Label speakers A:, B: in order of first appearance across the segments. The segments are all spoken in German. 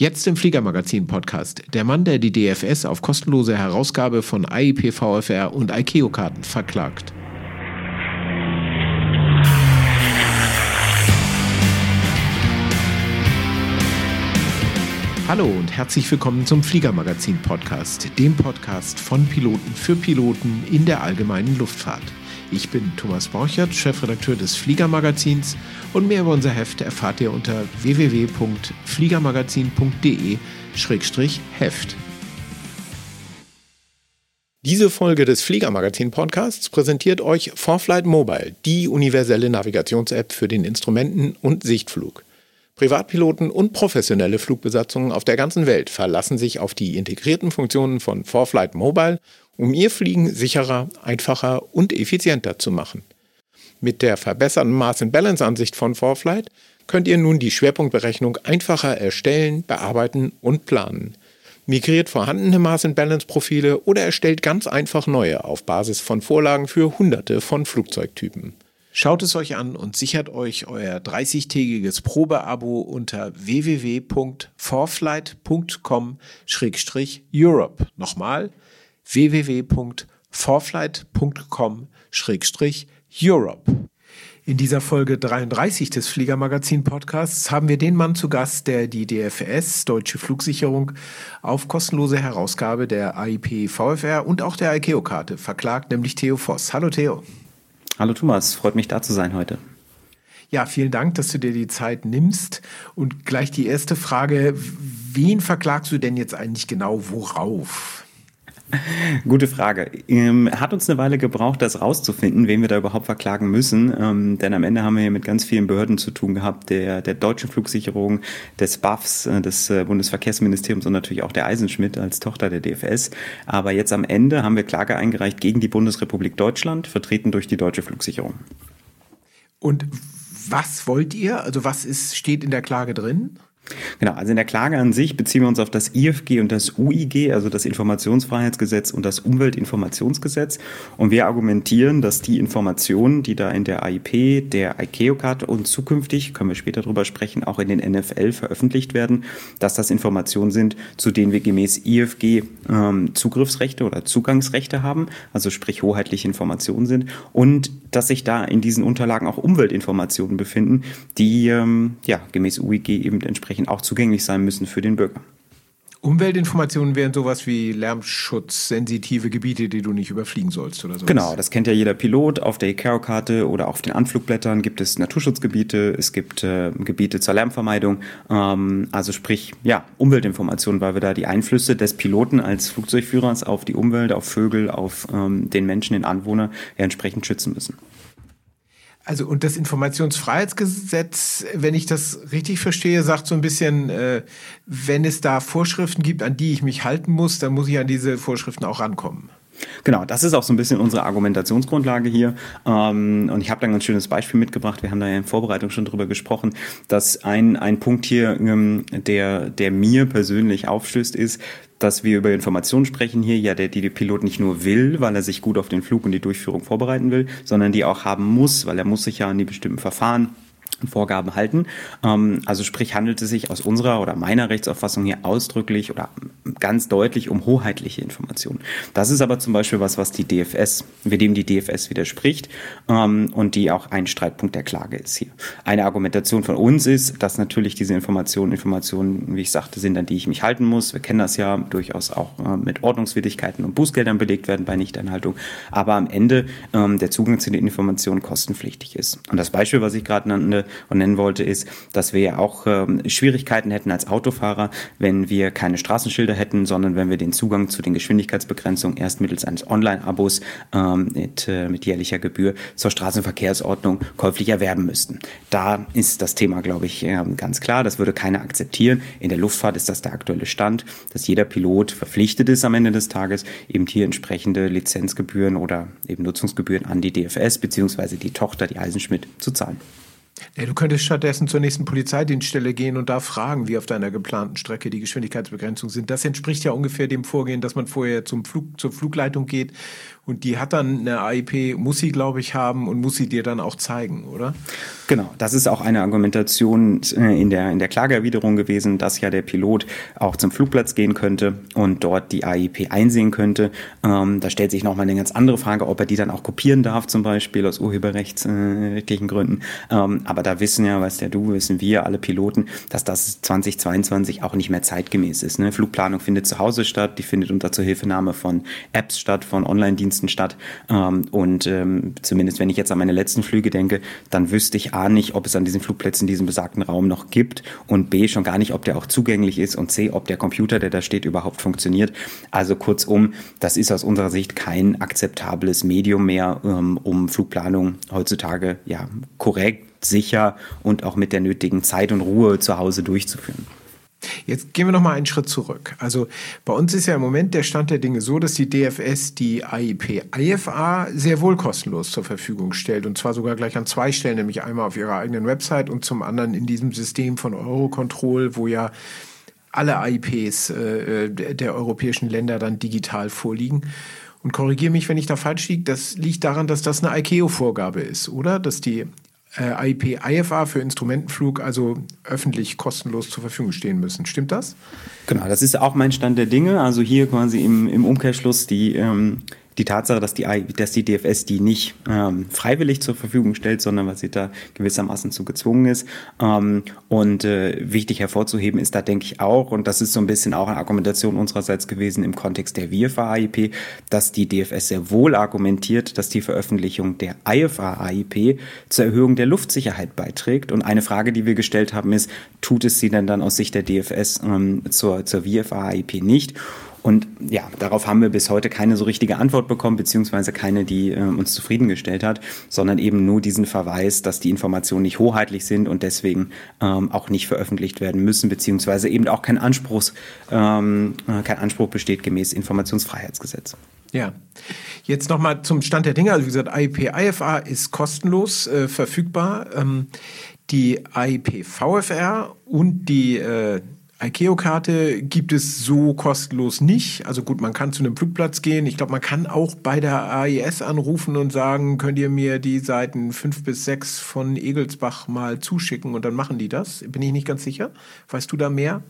A: Jetzt im Fliegermagazin-Podcast. Der Mann, der die DFS auf kostenlose Herausgabe von AIP VFR und ICAO-Karten verklagt. Hallo und herzlich willkommen zum Fliegermagazin-Podcast, dem Podcast von Piloten für Piloten in der allgemeinen Luftfahrt. Ich bin Thomas Borchert, Chefredakteur des Fliegermagazins und mehr über unser Heft erfahrt ihr unter www.fliegermagazin.de-heft. Diese Folge des Fliegermagazin Podcasts präsentiert euch ForFlight Mobile, die universelle Navigations-App für den Instrumenten- und Sichtflug. Privatpiloten und professionelle Flugbesatzungen auf der ganzen Welt verlassen sich auf die integrierten Funktionen von ForFlight Mobile um ihr Fliegen sicherer, einfacher und effizienter zu machen. Mit der verbesserten Maß-and-Balance-Ansicht von ForFlight könnt ihr nun die Schwerpunktberechnung einfacher erstellen, bearbeiten und planen. Migriert vorhandene Maß-and-Balance-Profile oder erstellt ganz einfach neue auf Basis von Vorlagen für hunderte von Flugzeugtypen. Schaut es euch an und sichert euch euer 30-tägiges Probeabo unter www.forflight.com-europe. Nochmal www.forflight.com-europe. In dieser Folge 33 des Fliegermagazin Podcasts haben wir den Mann zu Gast, der die DFS, Deutsche Flugsicherung, auf kostenlose Herausgabe der AIP VFR und auch der ICAO-Karte verklagt, nämlich Theo Voss. Hallo Theo.
B: Hallo Thomas, freut mich da zu sein heute.
A: Ja, vielen Dank, dass du dir die Zeit nimmst. Und gleich die erste Frage, wen verklagst du denn jetzt eigentlich genau worauf?
B: Gute Frage. Ähm, hat uns eine Weile gebraucht, das rauszufinden, wen wir da überhaupt verklagen müssen. Ähm, denn am Ende haben wir hier mit ganz vielen Behörden zu tun gehabt, der, der deutschen Flugsicherung, des BAFs, äh, des äh, Bundesverkehrsministeriums und natürlich auch der Eisenschmidt als Tochter der DFS. Aber jetzt am Ende haben wir Klage eingereicht gegen die Bundesrepublik Deutschland, vertreten durch die deutsche Flugsicherung.
A: Und was wollt ihr? Also was ist, steht in der Klage drin?
B: Genau, also in der Klage an sich beziehen wir uns auf das IFG und das UIG, also das Informationsfreiheitsgesetz und das Umweltinformationsgesetz. Und wir argumentieren, dass die Informationen, die da in der AIP, der ICAO-Card und zukünftig, können wir später drüber sprechen, auch in den NFL veröffentlicht werden, dass das Informationen sind, zu denen wir gemäß IFG ähm, Zugriffsrechte oder Zugangsrechte haben, also sprich hoheitliche Informationen sind und dass sich da in diesen Unterlagen auch Umweltinformationen befinden, die ähm, ja gemäß UIG eben entsprechend dementsprechend auch zugänglich sein müssen für den Bürger.
A: Umweltinformationen wären sowas wie lärmschutzsensitive Gebiete, die du nicht überfliegen sollst oder so.
B: Genau, das kennt ja jeder Pilot. Auf der ICAO-Karte oder auf den Anflugblättern gibt es Naturschutzgebiete, es gibt äh, Gebiete zur Lärmvermeidung. Ähm, also sprich, ja, Umweltinformationen, weil wir da die Einflüsse des Piloten als Flugzeugführers auf die Umwelt, auf Vögel, auf ähm, den Menschen, den Anwohner ja entsprechend schützen müssen.
A: Also und das Informationsfreiheitsgesetz, wenn ich das richtig verstehe, sagt so ein bisschen, äh, wenn es da Vorschriften gibt, an die ich mich halten muss, dann muss ich an diese Vorschriften auch rankommen.
B: Genau, das ist auch so ein bisschen unsere Argumentationsgrundlage hier. Ähm, und ich habe da ein schönes Beispiel mitgebracht. Wir haben da ja in Vorbereitung schon drüber gesprochen, dass ein, ein Punkt hier, ähm, der, der mir persönlich aufstößt, ist, dass wir über Informationen sprechen hier, ja, der die Pilot nicht nur will, weil er sich gut auf den Flug und die Durchführung vorbereiten will, sondern die auch haben muss, weil er muss sich ja an die bestimmten Verfahren Vorgaben halten. Ähm, also sprich handelt es sich aus unserer oder meiner Rechtsauffassung hier ausdrücklich oder ganz deutlich um hoheitliche Informationen. Das ist aber zum Beispiel was, was die DFS, mit dem die DFS widerspricht ähm, und die auch ein Streitpunkt der Klage ist hier. Eine Argumentation von uns ist, dass natürlich diese Informationen, Informationen, wie ich sagte, sind, an die ich mich halten muss. Wir kennen das ja durchaus auch äh, mit Ordnungswidrigkeiten und Bußgeldern belegt werden bei Nichteinhaltung. Aber am Ende ähm, der Zugang zu den Informationen kostenpflichtig ist. Und das Beispiel, was ich gerade nannte, und nennen wollte, ist, dass wir ja auch ähm, Schwierigkeiten hätten als Autofahrer, wenn wir keine Straßenschilder hätten, sondern wenn wir den Zugang zu den Geschwindigkeitsbegrenzungen erst mittels eines Online-Abos ähm, mit, äh, mit jährlicher Gebühr zur Straßenverkehrsordnung käuflich erwerben müssten. Da ist das Thema, glaube ich, äh, ganz klar. Das würde keiner akzeptieren. In der Luftfahrt ist das der aktuelle Stand, dass jeder Pilot verpflichtet ist am Ende des Tages, eben hier entsprechende Lizenzgebühren oder eben Nutzungsgebühren an die DFS beziehungsweise die Tochter, die Eisenschmidt, zu zahlen.
A: Ja, du könntest stattdessen zur nächsten Polizeidienststelle gehen und da fragen, wie auf deiner geplanten Strecke die Geschwindigkeitsbegrenzungen sind. Das entspricht ja ungefähr dem Vorgehen, dass man vorher zum Flug, zur Flugleitung geht und die hat dann eine AIP, muss sie, glaube ich, haben und muss sie dir dann auch zeigen, oder?
B: Genau, das ist auch eine Argumentation äh, in der, in der Klageerwiderung gewesen, dass ja der Pilot auch zum Flugplatz gehen könnte und dort die AIP einsehen könnte. Ähm, da stellt sich nochmal eine ganz andere Frage, ob er die dann auch kopieren darf, zum Beispiel aus urheberrechtsrechtlichen äh, Gründen. Ähm, aber da wissen ja, weißt ja du, wissen wir alle Piloten, dass das 2022 auch nicht mehr zeitgemäß ist. Ne? Flugplanung findet zu Hause statt, die findet unter Zuhilfenahme von Apps statt, von Online-Diensten statt. Ähm, und ähm, zumindest wenn ich jetzt an meine letzten Flüge denke, dann wüsste ich A nicht, ob es an diesen Flugplätzen diesen besagten Raum noch gibt und B schon gar nicht, ob der auch zugänglich ist und C, ob der Computer, der da steht, überhaupt funktioniert. Also kurzum, das ist aus unserer Sicht kein akzeptables Medium mehr, ähm, um Flugplanung heutzutage ja korrekt sicher und auch mit der nötigen Zeit und Ruhe zu Hause durchzuführen.
A: Jetzt gehen wir noch mal einen Schritt zurück. Also bei uns ist ja im Moment der Stand der Dinge so, dass die DFS die AIP IFA sehr wohl kostenlos zur Verfügung stellt und zwar sogar gleich an zwei Stellen, nämlich einmal auf ihrer eigenen Website und zum anderen in diesem System von Eurocontrol, wo ja alle AIPs äh, der europäischen Länder dann digital vorliegen. Und korrigiere mich, wenn ich da falsch liege, das liegt daran, dass das eine ICAO-Vorgabe ist, oder? Dass die äh, IP IFA für Instrumentenflug also öffentlich kostenlos zur Verfügung stehen müssen. Stimmt das?
B: Genau, das ist auch mein Stand der Dinge. Also hier quasi im, im Umkehrschluss die ähm, die Tatsache, dass die, dass die DFS die nicht ähm, freiwillig zur Verfügung stellt, sondern weil sie da gewissermaßen zu gezwungen ist. Ähm, und äh, wichtig hervorzuheben ist da, denke ich, auch, und das ist so ein bisschen auch eine Argumentation unsererseits gewesen im Kontext der WIFA-AIP, dass die DFS sehr wohl argumentiert, dass die Veröffentlichung der IFA-AIP zur Erhöhung der Luftsicherheit beiträgt. Und eine Frage, die wir gestellt haben, ist, tut es sie denn dann aus Sicht der DFS ähm, zur, zur WIFA-AIP nicht? Und ja, darauf haben wir bis heute keine so richtige Antwort bekommen, beziehungsweise keine, die äh, uns zufriedengestellt hat, sondern eben nur diesen Verweis, dass die Informationen nicht hoheitlich sind und deswegen ähm, auch nicht veröffentlicht werden müssen, beziehungsweise eben auch kein, Anspruchs, ähm, äh, kein Anspruch besteht gemäß Informationsfreiheitsgesetz.
A: Ja, jetzt nochmal zum Stand der Dinge. Also wie gesagt, IP IFA ist kostenlos äh, verfügbar. Ähm, die IP VFR und die äh, ICAO-Karte gibt es so kostenlos nicht. Also gut, man kann zu einem Flugplatz gehen. Ich glaube, man kann auch bei der AIS anrufen und sagen, könnt ihr mir die Seiten 5 bis 6 von Egelsbach mal zuschicken und dann machen die das. Bin ich nicht ganz sicher. Weißt du da mehr?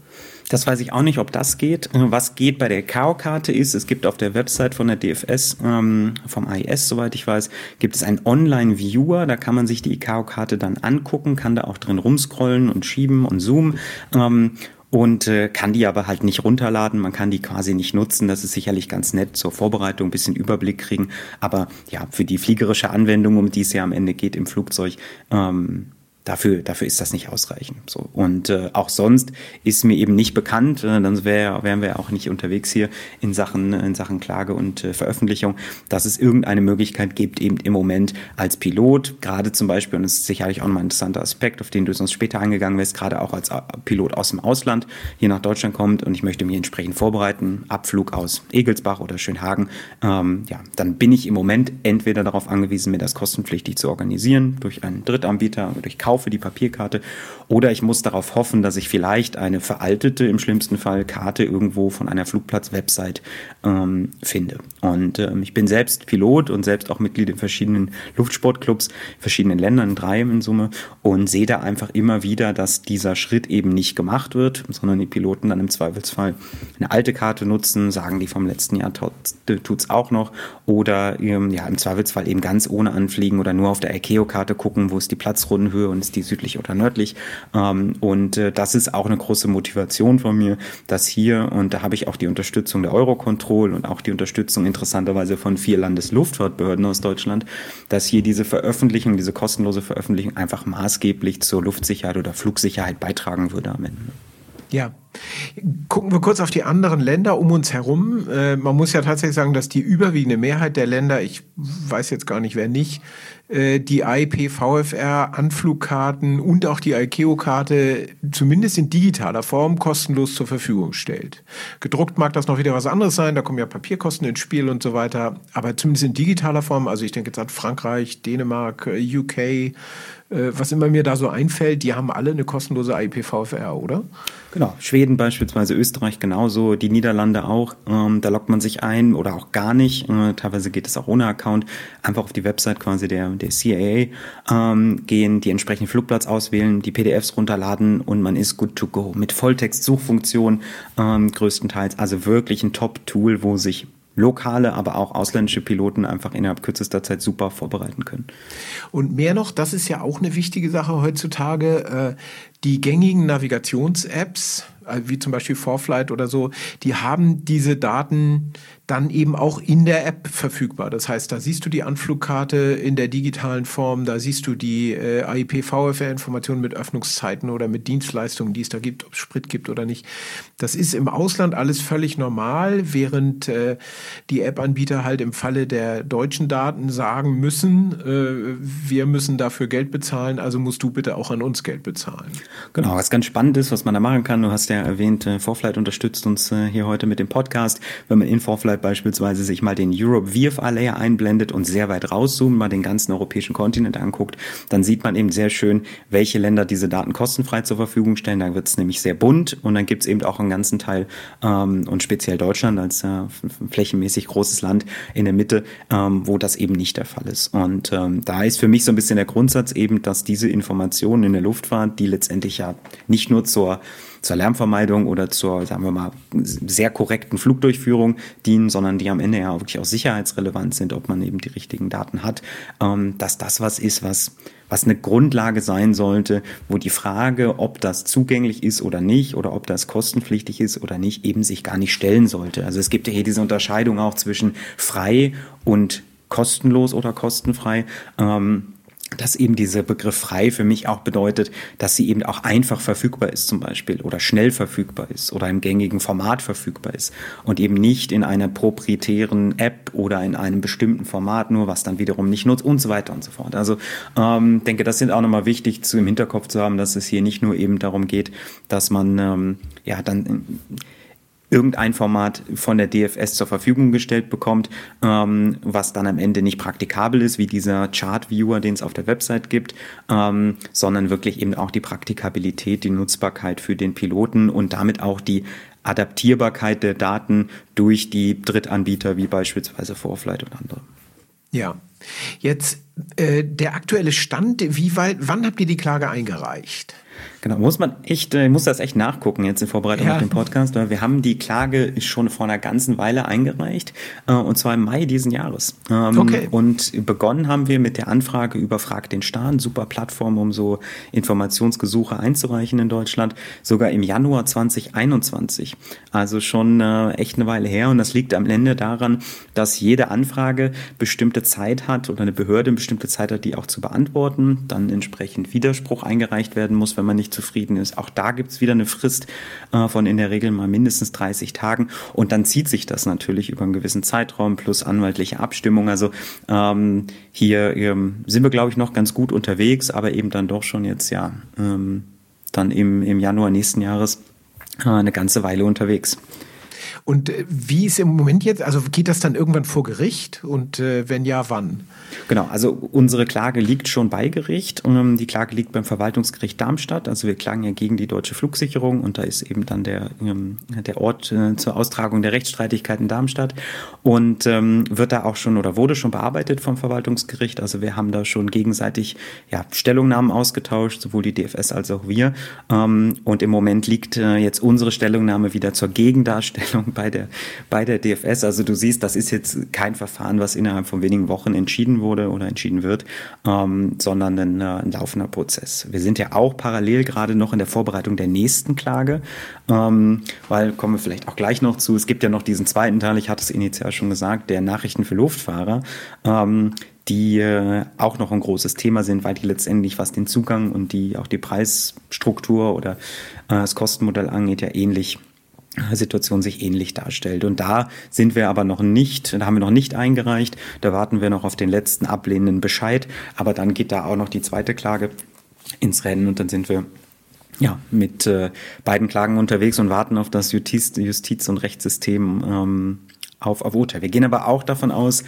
B: Das weiß ich auch nicht, ob das geht. Was geht bei der KO-Karte ist, es gibt auf der Website von der DFS, ähm, vom AIS, soweit ich weiß, gibt es einen Online-Viewer, da kann man sich die ICAO-Karte dann angucken, kann da auch drin rumscrollen und schieben und zoomen. Ähm, und äh, kann die aber halt nicht runterladen. Man kann die quasi nicht nutzen. Das ist sicherlich ganz nett zur Vorbereitung, ein bisschen Überblick kriegen. Aber ja, für die fliegerische Anwendung, um die es ja am Ende geht im Flugzeug, ähm, dafür, dafür ist das nicht ausreichend. So. Und äh, auch sonst ist mir eben nicht bekannt, äh, dann wär, wären wir auch nicht unterwegs hier in Sachen, in Sachen Klage und äh, Veröffentlichung, dass es irgendeine Möglichkeit gibt, eben im Moment als Pilot, gerade zum Beispiel, und das ist sicherlich auch nochmal ein interessanter Aspekt, auf den du sonst später eingegangen wirst, gerade auch als äh, Pilot aus dem Ausland hier nach Deutschland kommt und ich möchte mich entsprechend vorbereiten, Abflug aus Egelsbach oder Schönhagen, ähm, ja, dann bin ich im Moment entweder darauf angewiesen, mir das kostenpflichtig zu organisieren, durch einen Drittanbieter, durch Kauf kaufe die Papierkarte oder ich muss darauf hoffen, dass ich vielleicht eine veraltete, im schlimmsten Fall, Karte irgendwo von einer Flugplatz-Website ähm, finde. Und ähm, ich bin selbst Pilot und selbst auch Mitglied in verschiedenen Luftsportclubs, verschiedenen Ländern, drei in Summe, und sehe da einfach immer wieder, dass dieser Schritt eben nicht gemacht wird, sondern die Piloten dann im Zweifelsfall eine alte Karte nutzen, sagen die vom letzten Jahr tut es auch noch, oder ähm, ja, im Zweifelsfall eben ganz ohne anfliegen oder nur auf der ICAO-Karte gucken, wo ist die Platzrundenhöhe und ist die südlich oder nördlich. Ähm, und äh, das ist auch eine große Motivation von mir, dass hier, und da habe ich auch die Unterstützung der Eurocontrol und auch die Unterstützung interessanterweise von vier Landesluftfahrtbehörden aus Deutschland, dass hier diese Veröffentlichung, diese kostenlose Veröffentlichung einfach maßgeblich zur Luftsicherheit oder Flugsicherheit beitragen würde am Ende.
A: Ja. Gucken wir kurz auf die anderen Länder um uns herum. Äh, man muss ja tatsächlich sagen, dass die überwiegende Mehrheit der Länder, ich weiß jetzt gar nicht, wer nicht, äh, die IP VFR Anflugkarten und auch die ICAO-Karte zumindest in digitaler Form kostenlos zur Verfügung stellt. Gedruckt mag das noch wieder was anderes sein, da kommen ja Papierkosten ins Spiel und so weiter, aber zumindest in digitaler Form, also ich denke jetzt an Frankreich, Dänemark, UK,
C: äh, was immer mir da so einfällt, die haben alle eine kostenlose IPVFR, oder?
B: Genau, Schweden beispielsweise, Österreich genauso, die Niederlande auch. Ähm, da lockt man sich ein oder auch gar nicht. Äh, teilweise geht es auch ohne Account. Einfach auf die Website quasi der, der CAA ähm, gehen, die entsprechenden Flugplatz auswählen, die PDFs runterladen und man ist good to go. Mit Volltext-Suchfunktion ähm, größtenteils. Also wirklich ein Top-Tool, wo sich lokale, aber auch ausländische Piloten einfach innerhalb kürzester Zeit super vorbereiten können.
C: Und mehr noch, das ist ja auch eine wichtige Sache heutzutage, äh, die gängigen Navigations-Apps, äh, wie zum Beispiel Forflight oder so, die haben diese Daten dann eben auch in der App verfügbar. Das heißt, da siehst du die Anflugkarte in der digitalen Form, da siehst du die äh, AIP VFR-Informationen mit Öffnungszeiten oder mit Dienstleistungen, die es da gibt, ob es Sprit gibt oder nicht. Das ist im Ausland alles völlig normal, während äh, die App-Anbieter halt im Falle der deutschen Daten sagen müssen, äh, wir müssen dafür Geld bezahlen, also musst du bitte auch an uns Geld bezahlen.
B: Genau, was ganz spannend ist, was man da machen kann, du hast ja erwähnt, äh, Forflight unterstützt uns äh, hier heute mit dem Podcast. Wenn man in Forflight beispielsweise sich mal den Europe VFA Layer einblendet und sehr weit rauszoomt, mal den ganzen europäischen Kontinent anguckt, dann sieht man eben sehr schön, welche Länder diese Daten kostenfrei zur Verfügung stellen. Da wird es nämlich sehr bunt und dann gibt es eben auch einen ganzen Teil ähm, und speziell Deutschland als äh, flächenmäßig großes Land in der Mitte, ähm, wo das eben nicht der Fall ist. Und ähm, da ist für mich so ein bisschen der Grundsatz eben, dass diese Informationen in der Luftfahrt, die letztendlich ja nicht nur zur zur Lärmvermeidung oder zur, sagen wir mal, sehr korrekten Flugdurchführung dienen, sondern die am Ende ja wirklich auch sicherheitsrelevant sind, ob man eben die richtigen Daten hat, ähm, dass das was ist, was was eine Grundlage sein sollte, wo die Frage, ob das zugänglich ist oder nicht oder ob das kostenpflichtig ist oder nicht, eben sich gar nicht stellen sollte. Also es gibt ja hier diese Unterscheidung auch zwischen frei und kostenlos oder kostenfrei. Ähm, dass eben dieser Begriff frei für mich auch bedeutet, dass sie eben auch einfach verfügbar ist zum Beispiel oder schnell verfügbar ist oder im gängigen Format verfügbar ist und eben nicht in einer proprietären App oder in einem bestimmten Format nur, was dann wiederum nicht nutzt und so weiter und so fort. Also ähm, denke, das sind auch nochmal wichtig zu im Hinterkopf zu haben, dass es hier nicht nur eben darum geht, dass man ähm, ja dann irgendein Format von der DFS zur Verfügung gestellt bekommt, ähm, was dann am Ende nicht praktikabel ist, wie dieser Chart-Viewer, den es auf der Website gibt, ähm, sondern wirklich eben auch die Praktikabilität, die Nutzbarkeit für den Piloten und damit auch die Adaptierbarkeit der Daten durch die Drittanbieter wie beispielsweise Forflight und andere.
C: Ja, jetzt äh, der aktuelle Stand, wie weit, wann habt ihr die Klage eingereicht?
B: Genau, muss man echt, ich äh, muss das echt nachgucken jetzt in Vorbereitung ja. auf den Podcast. Wir haben die Klage schon vor einer ganzen Weile eingereicht, äh, und zwar im Mai diesen Jahres. Ähm, okay. Und begonnen haben wir mit der Anfrage über Frag den Staat, super Plattform, um so Informationsgesuche einzureichen in Deutschland, sogar im Januar 2021. Also schon äh, echt eine Weile her. Und das liegt am Ende daran, dass jede Anfrage bestimmte Zeit hat oder eine Behörde eine bestimmte Zeit hat, die auch zu beantworten, dann entsprechend Widerspruch eingereicht werden muss, wenn man nicht nicht zufrieden ist. Auch da gibt es wieder eine Frist äh, von in der Regel mal mindestens 30 Tagen und dann zieht sich das natürlich über einen gewissen Zeitraum plus anwaltliche Abstimmung. Also ähm, hier ähm, sind wir, glaube ich, noch ganz gut unterwegs, aber eben dann doch schon jetzt ja ähm, dann im, im Januar nächsten Jahres äh, eine ganze Weile unterwegs.
C: Und äh, wie ist im Moment jetzt, also geht das dann irgendwann vor Gericht und äh, wenn ja, wann?
B: Genau, also unsere Klage liegt schon bei Gericht. Ähm, die Klage liegt beim Verwaltungsgericht Darmstadt. Also wir klagen ja gegen die deutsche Flugsicherung und da ist eben dann der, ähm, der Ort äh, zur Austragung der Rechtsstreitigkeiten Darmstadt und ähm, wird da auch schon oder wurde schon bearbeitet vom Verwaltungsgericht. Also wir haben da schon gegenseitig ja, Stellungnahmen ausgetauscht, sowohl die DFS als auch wir. Ähm, und im Moment liegt äh, jetzt unsere Stellungnahme wieder zur Gegendarstellung bei der, bei der DFS. Also du siehst, das ist jetzt kein Verfahren, was innerhalb von wenigen Wochen entschieden wurde oder entschieden wird, ähm, sondern ein, äh, ein, laufender Prozess. Wir sind ja auch parallel gerade noch in der Vorbereitung der nächsten Klage, ähm, weil kommen wir vielleicht auch gleich noch zu. Es gibt ja noch diesen zweiten Teil, ich hatte es initial schon gesagt, der Nachrichten für Luftfahrer. Ähm, die äh, auch noch ein großes Thema sind, weil die letztendlich, was den Zugang und die auch die Preisstruktur oder äh, das Kostenmodell angeht, ja ähnlich Situation sich ähnlich darstellt. Und da sind wir aber noch nicht, da haben wir noch nicht eingereicht, da warten wir noch auf den letzten ablehnenden Bescheid, aber dann geht da auch noch die zweite Klage ins Rennen und dann sind wir ja, mit äh, beiden Klagen unterwegs und warten auf das Justiz-, Justiz und Rechtssystem ähm, auf, Urteil. Wir gehen aber auch davon aus,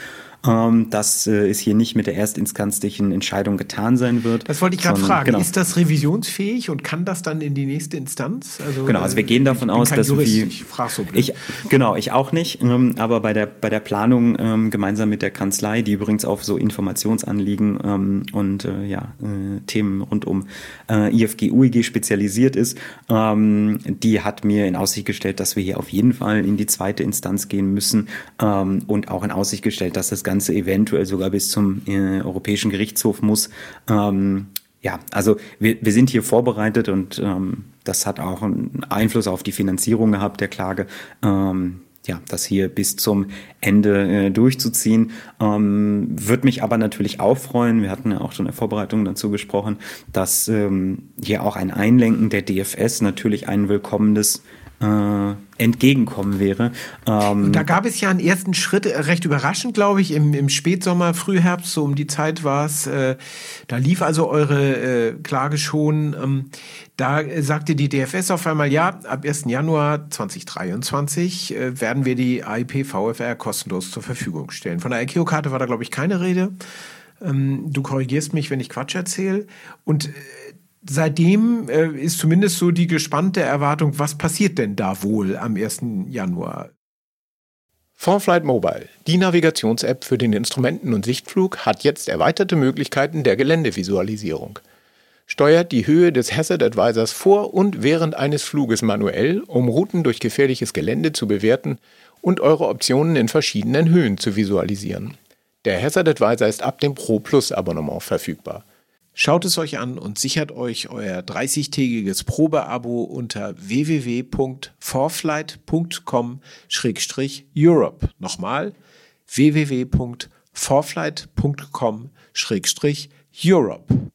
B: ähm, dass äh, es hier nicht mit der erstinstanzlichen Entscheidung getan sein wird.
A: Das wollte ich gerade fragen. Genau. Ist das revisionsfähig und kann das dann in die nächste Instanz?
B: Also, genau, also wir gehen davon aus, dass Jurist, wir. Ich frage so ich Genau, ich auch nicht. Ähm, aber bei der, bei der Planung ähm, gemeinsam mit der Kanzlei, die übrigens auf so Informationsanliegen ähm, und äh, ja, äh, Themen rund um äh, IFG, UEG spezialisiert ist, ähm, die hat mir in Aussicht gestellt, dass wir hier auf jeden Fall in die zweite Instanz gehen müssen ähm, und auch in Aussicht gestellt, dass das Ganze eventuell sogar bis zum äh, Europäischen Gerichtshof muss. Ähm, ja, also wir, wir sind hier vorbereitet und ähm, das hat auch einen Einfluss auf die Finanzierung gehabt der Klage. Ähm, ja, das hier bis zum Ende äh, durchzuziehen. Ähm, Würde mich aber natürlich auch freuen, wir hatten ja auch schon in der Vorbereitung dazu gesprochen, dass ähm, hier auch ein Einlenken der DFS natürlich ein willkommenes äh, entgegenkommen wäre.
A: Ähm, da gab es ja einen ersten Schritt, äh, recht überraschend, glaube ich, im, im Spätsommer, Frühherbst, so um die Zeit war es. Äh, da lief also eure äh, Klage schon. Ähm, da sagte die DFS auf einmal, ja, ab 1. Januar 2023 äh, werden wir die AIP VFR kostenlos zur Verfügung stellen. Von der ICAO-Karte war da, glaube ich, keine Rede. Ähm, du korrigierst mich, wenn ich Quatsch erzähle. Und äh, seitdem äh, ist zumindest so die gespannte Erwartung, was passiert denn da wohl am 1. Januar?
C: ForFlight Mobile, die Navigations-App für den Instrumenten- und Sichtflug, hat jetzt erweiterte Möglichkeiten der Geländevisualisierung. Steuert die Höhe des Hazard Advisors vor und während eines Fluges manuell, um Routen durch gefährliches Gelände zu bewerten und eure Optionen in verschiedenen Höhen zu visualisieren. Der Hazard Advisor ist ab dem Pro Plus Abonnement verfügbar. Schaut es euch an und sichert euch euer 30-tägiges Probeabo unter www.forflight.com-europe. Nochmal www.forflight.com-europe.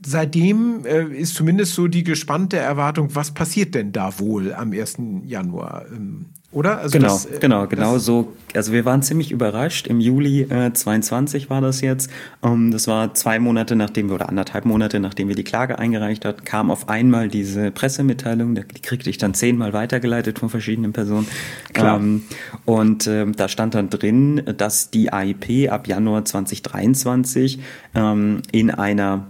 C: Seitdem äh, ist zumindest so die gespannte Erwartung, was passiert denn da wohl am 1. Januar? Ähm, oder?
B: Also genau, das, äh, genau, genau so. Also wir waren ziemlich überrascht. Im Juli äh, 22 war das jetzt. Ähm, das war zwei Monate nachdem wir oder anderthalb Monate nachdem wir die Klage eingereicht hatten, kam auf einmal diese Pressemitteilung. Die kriegte ich dann zehnmal weitergeleitet von verschiedenen Personen. Klar. Ähm, und ähm, da stand dann drin, dass die AIP ab Januar 2023 ähm, in einer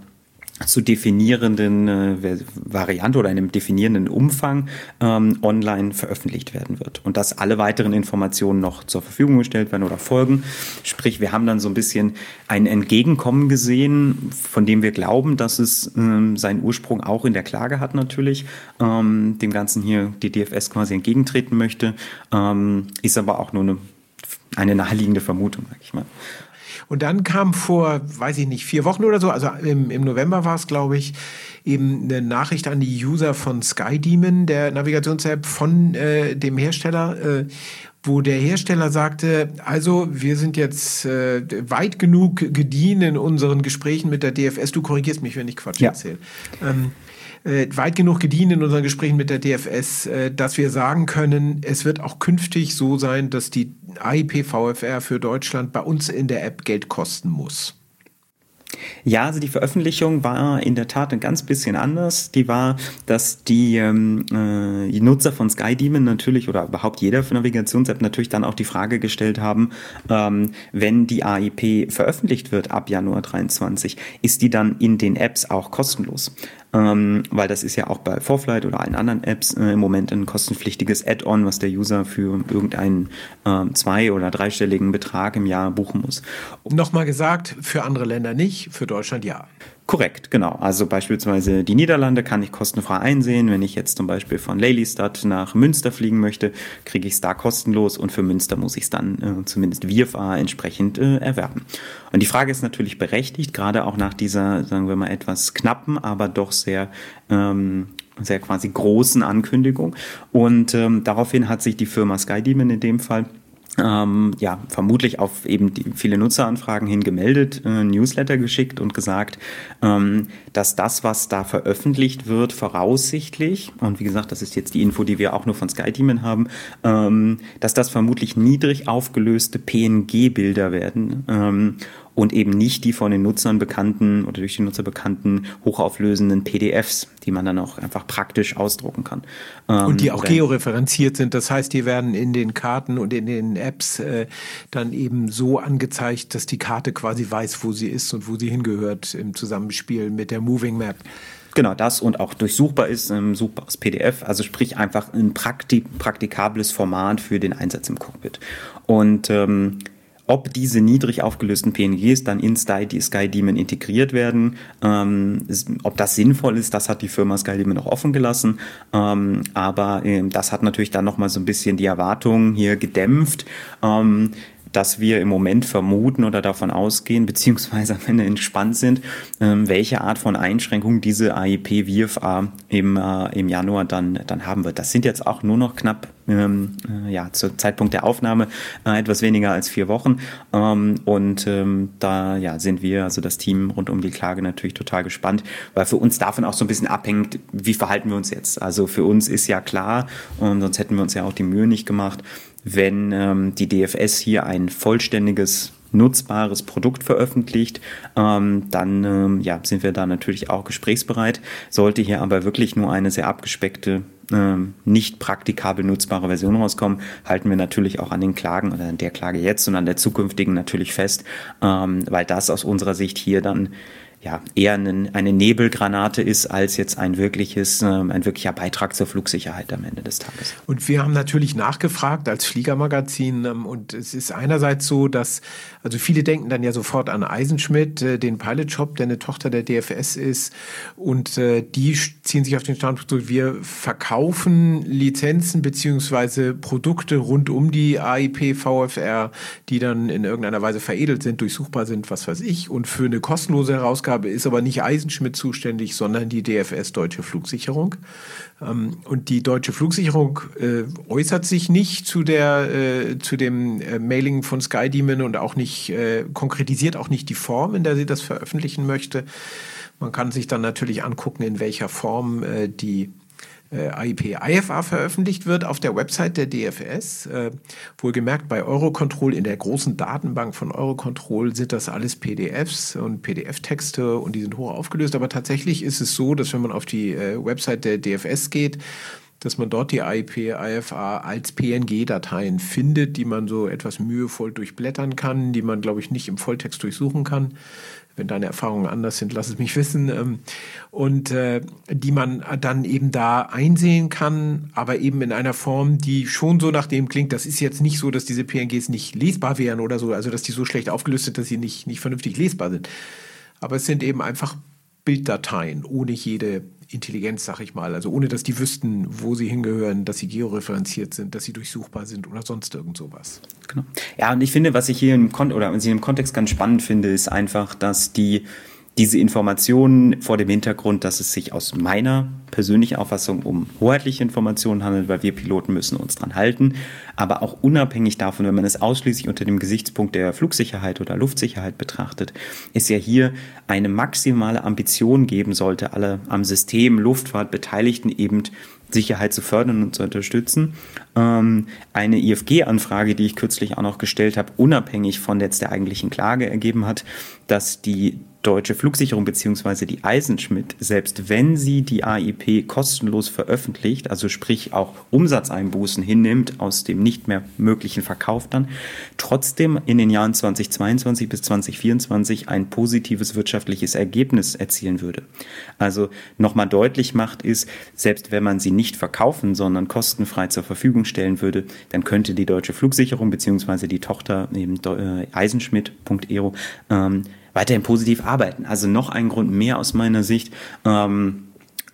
B: zu definierenden äh, Variante oder einem definierenden Umfang ähm, online veröffentlicht werden wird und dass alle weiteren Informationen noch zur Verfügung gestellt werden oder folgen. Sprich, wir haben dann so ein bisschen ein Entgegenkommen gesehen, von dem wir glauben, dass es ähm, seinen Ursprung auch in der Klage hat natürlich, ähm, dem Ganzen hier die DFS quasi entgegentreten möchte, ähm, ist aber auch nur eine, eine naheliegende Vermutung, sag ich mal.
A: Und dann kam vor, weiß ich nicht, vier Wochen oder so, also im, im November war es, glaube ich, eben eine Nachricht an die User von SkyDemon, der Navigations-App von äh, dem Hersteller, äh, wo der Hersteller sagte, also wir sind jetzt äh, weit genug gediehen in unseren Gesprächen mit der DFS. Du korrigierst mich, wenn ich Quatsch ja. erzähle. Ähm, äh, weit genug gediehen in unseren Gesprächen mit der DFS, äh, dass wir sagen können, es wird auch künftig so sein, dass die AIP-VFR für Deutschland bei uns in der App Geld kosten muss.
B: Ja, also die Veröffentlichung war in der Tat ein ganz bisschen anders. Die war, dass die, ähm, äh, die Nutzer von SkyDemon natürlich oder überhaupt jeder für Navigations-App natürlich dann auch die Frage gestellt haben, ähm, wenn die AIP veröffentlicht wird ab Januar 23, ist die dann in den Apps auch kostenlos? Ähm, weil das ist ja auch bei Forflight oder allen anderen Apps äh, im Moment ein kostenpflichtiges Add-on, was der User für irgendeinen äh, zwei- oder dreistelligen Betrag im Jahr buchen muss.
A: Nochmal gesagt, für andere Länder nicht, für Deutschland ja.
B: Korrekt, genau. Also beispielsweise die Niederlande kann ich kostenfrei einsehen. Wenn ich jetzt zum Beispiel von Lelystad nach Münster fliegen möchte, kriege ich es da kostenlos und für Münster muss ich es dann äh, zumindest VFA entsprechend äh, erwerben. Und die Frage ist natürlich berechtigt, gerade auch nach dieser, sagen wir mal, etwas knappen, aber doch sehr ähm, sehr quasi großen Ankündigung. Und ähm, daraufhin hat sich die Firma SkyDemon in dem Fall ähm, ja, vermutlich auf eben viele Nutzeranfragen hin gemeldet, äh, Newsletter geschickt und gesagt, ähm, dass das, was da veröffentlicht wird, voraussichtlich, und wie gesagt, das ist jetzt die Info, die wir auch nur von SkyTeamen haben, ähm, dass das vermutlich niedrig aufgelöste PNG-Bilder werden. Ähm, und eben nicht die von den Nutzern bekannten oder durch die Nutzer bekannten hochauflösenden PDFs, die man dann auch einfach praktisch ausdrucken kann.
A: und die ähm, auch georeferenziert sind. Das heißt, die werden in den Karten und in den Apps äh, dann eben so angezeigt, dass die Karte quasi weiß, wo sie ist und wo sie hingehört im Zusammenspiel mit der Moving Map.
B: Genau, das und auch durchsuchbar ist, ein suchbares PDF, also sprich einfach ein praktik praktikables Format für den Einsatz im Cockpit. Und ähm, ob diese niedrig aufgelösten PNGs dann in Sky, Demon integriert werden, ähm, ob das sinnvoll ist, das hat die Firma Sky Demon noch offen gelassen. Ähm, aber äh, das hat natürlich dann nochmal so ein bisschen die Erwartungen hier gedämpft. Ähm, dass wir im Moment vermuten oder davon ausgehen, beziehungsweise am Ende entspannt sind, ähm, welche Art von Einschränkungen diese AIP VFA im, äh, im Januar dann, dann haben wird. Das sind jetzt auch nur noch knapp ähm, äh, ja, zum Zeitpunkt der Aufnahme äh, etwas weniger als vier Wochen. Ähm, und ähm, da ja, sind wir, also das Team rund um die Klage natürlich total gespannt, weil für uns davon auch so ein bisschen abhängt, wie verhalten wir uns jetzt. Also für uns ist ja klar, sonst hätten wir uns ja auch die Mühe nicht gemacht, wenn ähm, die DFS hier ein vollständiges nutzbares Produkt veröffentlicht, ähm, dann ähm, ja, sind wir da natürlich auch gesprächsbereit. Sollte hier aber wirklich nur eine sehr abgespeckte, ähm, nicht praktikabel nutzbare Version rauskommen, halten wir natürlich auch an den Klagen oder an der Klage jetzt und an der zukünftigen natürlich fest, ähm, weil das aus unserer Sicht hier dann ja, eher eine, eine Nebelgranate ist, als jetzt ein wirkliches, ähm, ein wirklicher Beitrag zur Flugsicherheit am Ende des Tages.
A: Und wir haben natürlich nachgefragt als Fliegermagazin ähm, und es ist einerseits so, dass, also viele denken dann ja sofort an Eisenschmidt, äh, den Pilot Shop, der eine Tochter der DFS ist und äh, die ziehen sich auf den Standpunkt, wir verkaufen Lizenzen beziehungsweise Produkte rund um die AIP VFR, die dann in irgendeiner Weise veredelt sind, durchsuchbar sind, was weiß ich und für eine kostenlose Herausgabe Ausgabe ist aber nicht Eisenschmidt zuständig, sondern die DFS Deutsche Flugsicherung. Ähm, und die Deutsche Flugsicherung äh, äußert sich nicht zu, der, äh, zu dem äh, Mailing von SkyDemon und auch nicht, konkretisiert auch nicht die Form, in der sie das veröffentlichen möchte. Man kann sich dann natürlich angucken, in welcher Form die äh, AIP IFA veröffentlicht wird auf der Website der DFS. Äh, wohlgemerkt bei Eurocontrol in der großen Datenbank von Eurocontrol sind das alles PDFs und PDF-Texte und die sind hoch aufgelöst. Aber tatsächlich ist es so, dass wenn man auf die äh, Website der DFS geht, dass man dort die AIP, IFA als PNG-Dateien findet, die man so etwas mühevoll durchblättern kann, die man, glaube ich, nicht im Volltext durchsuchen kann. Wenn deine Erfahrungen anders sind, lass es mich wissen. Ähm, und äh, die man dann eben da einsehen kann, aber eben in einer Form, die schon so nach dem klingt. Das ist jetzt nicht so, dass diese PNGs nicht lesbar wären oder so, also dass die so schlecht aufgelöst sind, dass sie nicht, nicht vernünftig lesbar sind. Aber es sind eben einfach Bilddateien ohne jede Intelligenz, sag ich mal. Also ohne, dass die wüssten, wo sie hingehören, dass sie georeferenziert sind, dass sie durchsuchbar sind oder sonst irgend sowas.
B: Genau. Ja, und ich finde, was ich hier im, Kon oder was ich im Kontext ganz spannend finde, ist einfach, dass die diese Informationen vor dem Hintergrund, dass es sich aus meiner persönlichen Auffassung um hoheitliche Informationen handelt, weil wir Piloten müssen uns dran halten, aber auch unabhängig davon, wenn man es ausschließlich unter dem Gesichtspunkt der Flugsicherheit oder Luftsicherheit betrachtet, ist ja hier eine maximale Ambition geben sollte, alle am System Luftfahrt Beteiligten eben Sicherheit zu fördern und zu unterstützen. Ähm, eine IFG-Anfrage, die ich kürzlich auch noch gestellt habe, unabhängig von jetzt der eigentlichen Klage ergeben hat, dass die Deutsche Flugsicherung bzw. die Eisenschmidt, selbst wenn sie die AIP kostenlos veröffentlicht, also sprich auch Umsatzeinbußen hinnimmt aus dem nicht mehr möglichen Verkauf dann, trotzdem in den Jahren 2022 bis 2024 ein positives wirtschaftliches Ergebnis erzielen würde. Also nochmal deutlich macht ist, selbst wenn man sie nicht verkaufen, sondern kostenfrei zur Verfügung stellen würde, dann könnte die Deutsche Flugsicherung bzw. die Tochter eben äh, Eisenschmidt.ero ähm, weiterhin positiv arbeiten. Also noch ein Grund mehr aus meiner Sicht. Ähm,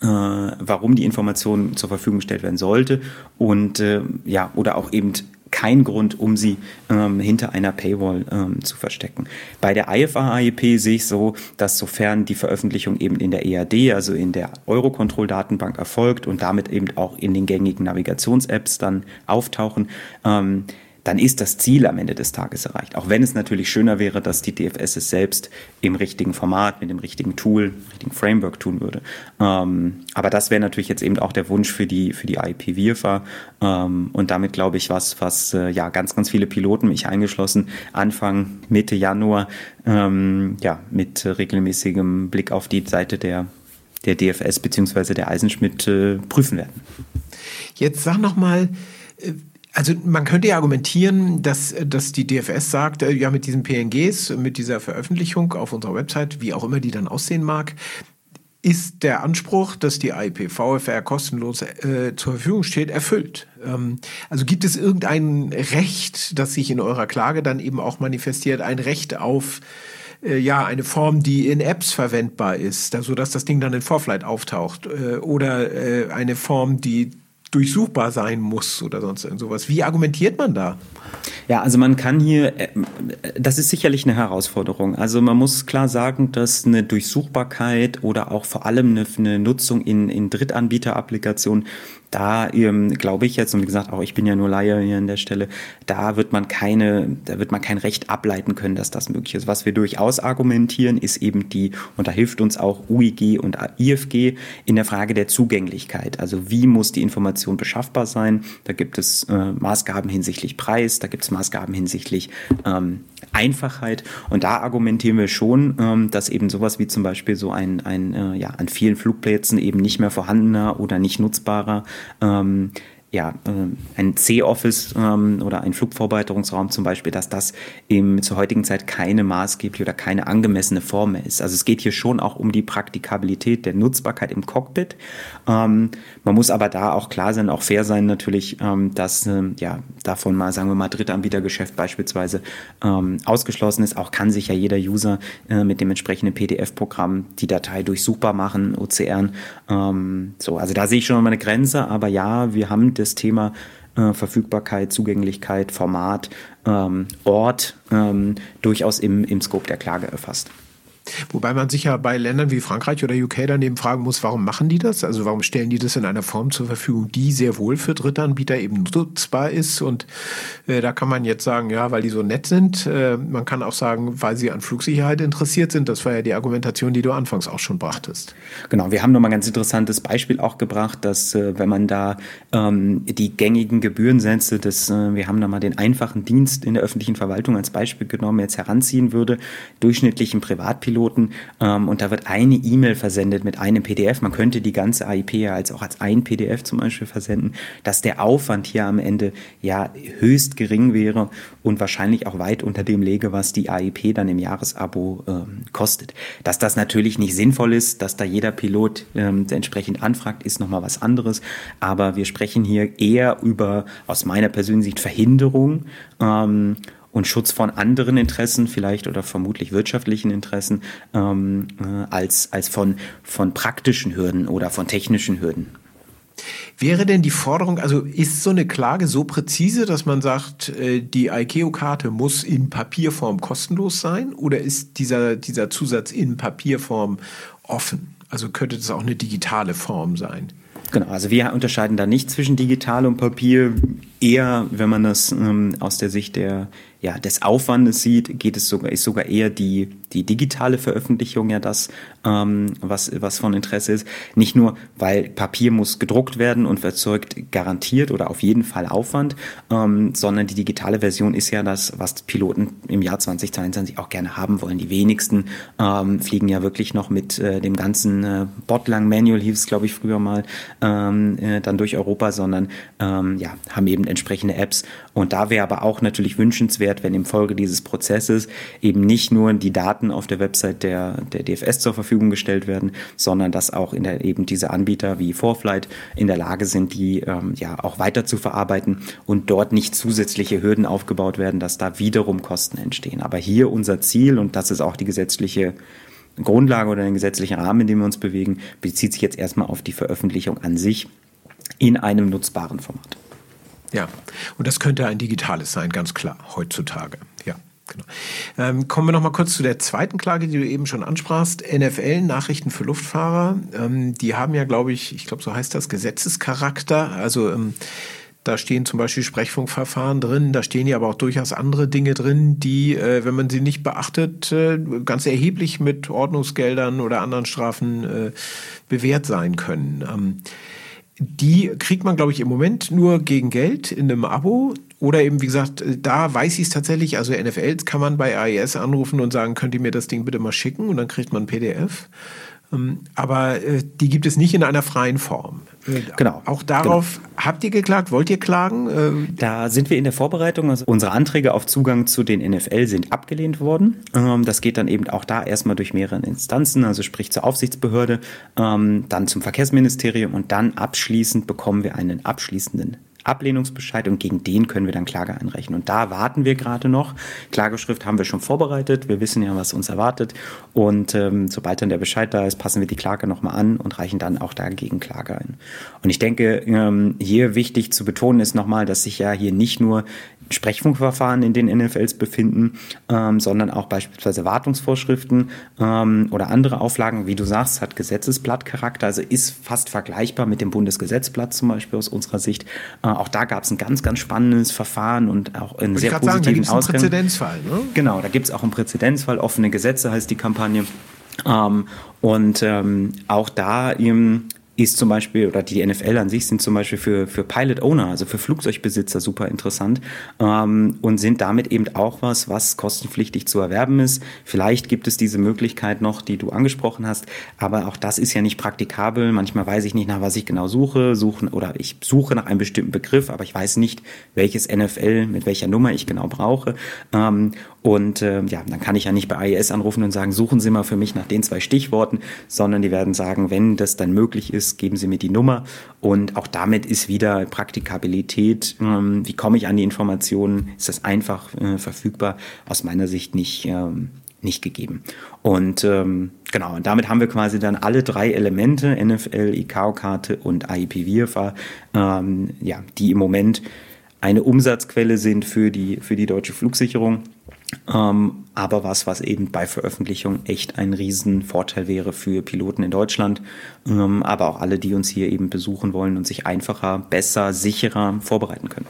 B: äh, warum die Information zur Verfügung gestellt werden sollte und äh, ja oder auch eben kein Grund, um sie ähm, hinter einer Paywall ähm, zu verstecken. Bei der IFA-AIP sehe ich so, dass sofern die Veröffentlichung eben in der EAD, also in der Eurocontrol-Datenbank erfolgt und damit eben auch in den gängigen Navigations-Apps dann auftauchen, ähm, dann ist das Ziel am Ende des Tages erreicht. Auch wenn es natürlich schöner wäre, dass die DFS es selbst im richtigen Format, mit dem richtigen Tool, richtigen Framework tun würde. Ähm, aber das wäre natürlich jetzt eben auch der Wunsch für die, für die IPVFA. Ähm, und damit glaube ich, was, was äh, ja ganz, ganz viele Piloten, mich eingeschlossen, Anfang, Mitte Januar, ähm, ja, mit regelmäßigem Blick auf die Seite der, der DFS bzw. der Eisenschmidt äh, prüfen werden.
A: Jetzt sag noch mal, äh also man könnte ja argumentieren, dass, dass die DFS sagt, äh, ja mit diesen PNGs, mit dieser Veröffentlichung auf unserer Website, wie auch immer die dann aussehen mag, ist der Anspruch, dass die IPVFR kostenlos äh, zur Verfügung steht, erfüllt. Ähm, also gibt es irgendein Recht, das sich in eurer Klage dann eben auch manifestiert, ein Recht auf äh, ja, eine Form, die in Apps verwendbar ist, so dass das Ding dann in Vorflight auftaucht, äh, oder äh, eine Form, die durchsuchbar sein muss oder sonst irgendwas. Wie argumentiert man da?
B: Ja, also man kann hier, äh, das ist sicherlich eine Herausforderung. Also man muss klar sagen, dass eine Durchsuchbarkeit oder auch vor allem eine, eine Nutzung in, in Drittanbieter-Applikationen da ähm, glaube ich jetzt, und wie gesagt, auch ich bin ja nur Laie hier an der Stelle, da wird man keine, da wird man kein Recht ableiten können, dass das möglich ist. Was wir durchaus argumentieren, ist eben die, und da hilft uns auch UIG und IFG in der Frage der Zugänglichkeit. Also wie muss die Information beschaffbar sein? Da gibt es äh, Maßgaben hinsichtlich Preis, da gibt es Maßgaben hinsichtlich ähm, Einfachheit. Und da argumentieren wir schon, ähm, dass eben sowas wie zum Beispiel so ein, ein äh, ja, an vielen Flugplätzen eben nicht mehr vorhandener oder nicht nutzbarer ähm, ja, äh, ein C-Office ähm, oder ein Flugvorbereitungsraum zum Beispiel, dass das eben zur heutigen Zeit keine maßgebliche oder keine angemessene Form mehr ist. Also es geht hier schon auch um die Praktikabilität der Nutzbarkeit im Cockpit. Ähm, man muss aber da auch klar sein, auch fair sein natürlich, ähm, dass ähm, ja davon mal, sagen wir mal, Drittanbietergeschäft beispielsweise ausgeschlossen ist. Auch kann sich ja jeder User äh, mit dem entsprechenden PDF-Programm die Datei durchsuchbar machen, OCR. So, also da sehe ich schon mal eine Grenze, aber ja, wir haben das das Thema äh, Verfügbarkeit, Zugänglichkeit, Format, ähm, Ort ähm, durchaus im, im Scope der Klage erfasst.
A: Wobei man sich ja bei Ländern wie Frankreich oder UK daneben fragen muss, warum machen die das? Also warum stellen die das in einer Form zur Verfügung, die sehr wohl für Drittanbieter eben nutzbar ist? Und äh, da kann man jetzt sagen, ja, weil die so nett sind. Äh, man kann auch sagen, weil sie an Flugsicherheit interessiert sind. Das war ja die Argumentation, die du anfangs auch schon brachtest.
B: Genau, wir haben nochmal ein ganz interessantes Beispiel auch gebracht, dass äh, wenn man da ähm, die gängigen Gebührensätze des, äh, wir haben da mal den einfachen Dienst in der öffentlichen Verwaltung als Beispiel genommen, jetzt heranziehen würde, durchschnittlichen Privatpilot Piloten ähm, und da wird eine E-Mail versendet mit einem PDF. Man könnte die ganze AIP ja als auch als ein PDF zum Beispiel versenden, dass der Aufwand hier am Ende ja höchst gering wäre und wahrscheinlich auch weit unter dem lege, was die AIP dann im Jahresabo ähm, kostet. Dass das natürlich nicht sinnvoll ist, dass da jeder Pilot ähm, entsprechend anfragt, ist nochmal was anderes. Aber wir sprechen hier eher über aus meiner persönlichen Sicht Verhinderung ähm, und Schutz von anderen Interessen vielleicht oder vermutlich wirtschaftlichen Interessen ähm, äh, als, als von, von praktischen Hürden oder von technischen Hürden.
A: Wäre denn die Forderung, also ist so eine Klage so präzise, dass man sagt, äh, die ICAO-Karte muss in Papierform kostenlos sein oder ist dieser, dieser Zusatz in Papierform offen? Also könnte das auch eine digitale Form sein?
B: Genau, also wir unterscheiden da nicht zwischen digital und Papier. Eher, wenn man das ähm, aus der Sicht der ja, des Aufwandes sieht, geht es sogar, ist sogar eher die, die digitale Veröffentlichung ja das, ähm, was, was von Interesse ist. Nicht nur, weil Papier muss gedruckt werden und erzeugt garantiert oder auf jeden Fall Aufwand, ähm, sondern die digitale Version ist ja das, was Piloten im Jahr 2022 auch gerne haben wollen. Die wenigsten ähm, fliegen ja wirklich noch mit äh, dem ganzen äh, Botlang Manual hieß es, glaube ich, früher mal, ähm, äh, dann durch Europa, sondern ähm, ja, haben eben entsprechende Apps. Und da wäre aber auch natürlich wünschenswert, wert, wenn im Folge dieses Prozesses eben nicht nur die Daten auf der Website der, der DFS zur Verfügung gestellt werden, sondern dass auch in der, eben diese Anbieter wie Forflight in der Lage sind, die ähm, ja auch weiter zu verarbeiten und dort nicht zusätzliche Hürden aufgebaut werden, dass da wiederum Kosten entstehen. Aber hier unser Ziel, und das ist auch die gesetzliche Grundlage oder den gesetzlichen Rahmen, in dem wir uns bewegen, bezieht sich jetzt erstmal auf die Veröffentlichung an sich in einem nutzbaren Format.
A: Ja, und das könnte ein digitales sein, ganz klar, heutzutage. Ja. Genau. Ähm, kommen wir noch mal kurz zu der zweiten Klage, die du eben schon ansprachst. NFL, Nachrichten für Luftfahrer. Ähm, die haben ja, glaube ich, ich glaube, so heißt das, Gesetzescharakter. Also ähm, Da stehen zum Beispiel Sprechfunkverfahren drin, da stehen ja aber auch durchaus andere Dinge drin, die, äh, wenn man sie nicht beachtet, äh, ganz erheblich mit Ordnungsgeldern oder anderen Strafen äh, bewährt sein können. Ähm, die kriegt man, glaube ich, im Moment nur gegen Geld in einem Abo. Oder eben, wie gesagt, da weiß ich es tatsächlich. Also NFLs kann man bei AES anrufen und sagen, könnt ihr mir das Ding bitte mal schicken? Und dann kriegt man ein PDF. Ähm, aber äh, die gibt es nicht in einer freien Form. Äh, genau. Auch darauf genau. habt ihr geklagt? Wollt ihr klagen?
B: Äh, da sind wir in der Vorbereitung. Also unsere Anträge auf Zugang zu den NFL sind abgelehnt worden. Ähm, das geht dann eben auch da erstmal durch mehrere Instanzen, also sprich zur Aufsichtsbehörde, ähm, dann zum Verkehrsministerium und dann abschließend bekommen wir einen abschließenden Ablehnungsbescheid und gegen den können wir dann Klage einreichen. Und da warten wir gerade noch. Klageschrift haben wir schon vorbereitet. Wir wissen ja, was uns erwartet. Und ähm, sobald dann der Bescheid da ist, passen wir die Klage nochmal an und reichen dann auch dagegen Klage ein. Und ich denke, ähm, hier wichtig zu betonen ist nochmal, dass sich ja hier nicht nur Sprechfunkverfahren in den NFLs befinden, ähm, sondern auch beispielsweise Wartungsvorschriften ähm, oder andere Auflagen, wie du sagst, hat Gesetzesblattcharakter, also ist fast vergleichbar mit dem Bundesgesetzblatt zum Beispiel aus unserer Sicht. Äh, auch da gab es ein ganz, ganz spannendes Verfahren und auch einen sehr positiven sagen, da Ausgang. Einen Präzedenzfall, ne? Genau, da gibt es auch einen Präzedenzfall, offene Gesetze heißt die Kampagne. Ähm, und ähm, auch da eben ist zum Beispiel, oder die NFL an sich sind zum Beispiel für, für Pilot Owner, also für Flugzeugbesitzer super interessant ähm, und sind damit eben auch was, was kostenpflichtig zu erwerben ist. Vielleicht gibt es diese Möglichkeit noch, die du angesprochen hast, aber auch das ist ja nicht praktikabel. Manchmal weiß ich nicht, nach was ich genau suche, suchen oder ich suche nach einem bestimmten Begriff, aber ich weiß nicht, welches NFL mit welcher Nummer ich genau brauche. Ähm, und äh, ja, dann kann ich ja nicht bei AES anrufen und sagen, suchen Sie mal für mich nach den zwei Stichworten, sondern die werden sagen, wenn das dann möglich ist, geben Sie mir die Nummer. Und auch damit ist wieder Praktikabilität. Ähm, wie komme ich an die Informationen? Ist das einfach äh, verfügbar? Aus meiner Sicht nicht. Ähm, nicht gegeben. Und ähm, genau, und damit haben wir quasi dann alle drei Elemente, NFL, ICAO-Karte und IPVFA, ähm, ja, die im Moment eine Umsatzquelle sind für die, für die deutsche Flugsicherung ähm, aber was, was eben bei Veröffentlichung echt ein Riesenvorteil wäre für Piloten in Deutschland, ähm, aber auch alle, die uns hier eben besuchen wollen und sich einfacher, besser, sicherer vorbereiten können.